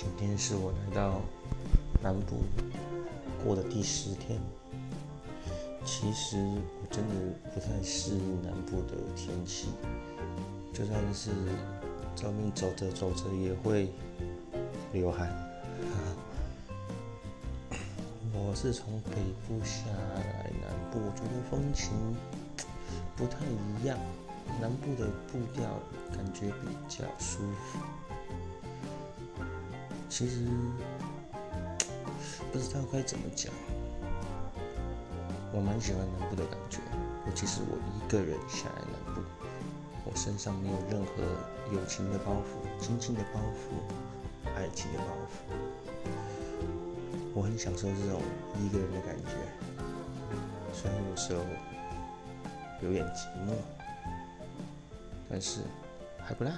今天是我来到南部过的第十天。其实我真的不太适应南部的天气，就算是外面走着走着也会流汗。我是从北部下来南部，我觉得风情不太一样，南部的步调感觉比较舒服。其实不知道该怎么讲。我蛮喜欢南部的感觉，尤其是我一个人下来南部，我身上没有任何友情的包袱、亲情的包袱、爱情的包袱，我很享受这种一个人的感觉，虽然有时候有点寂寞，但是还不赖。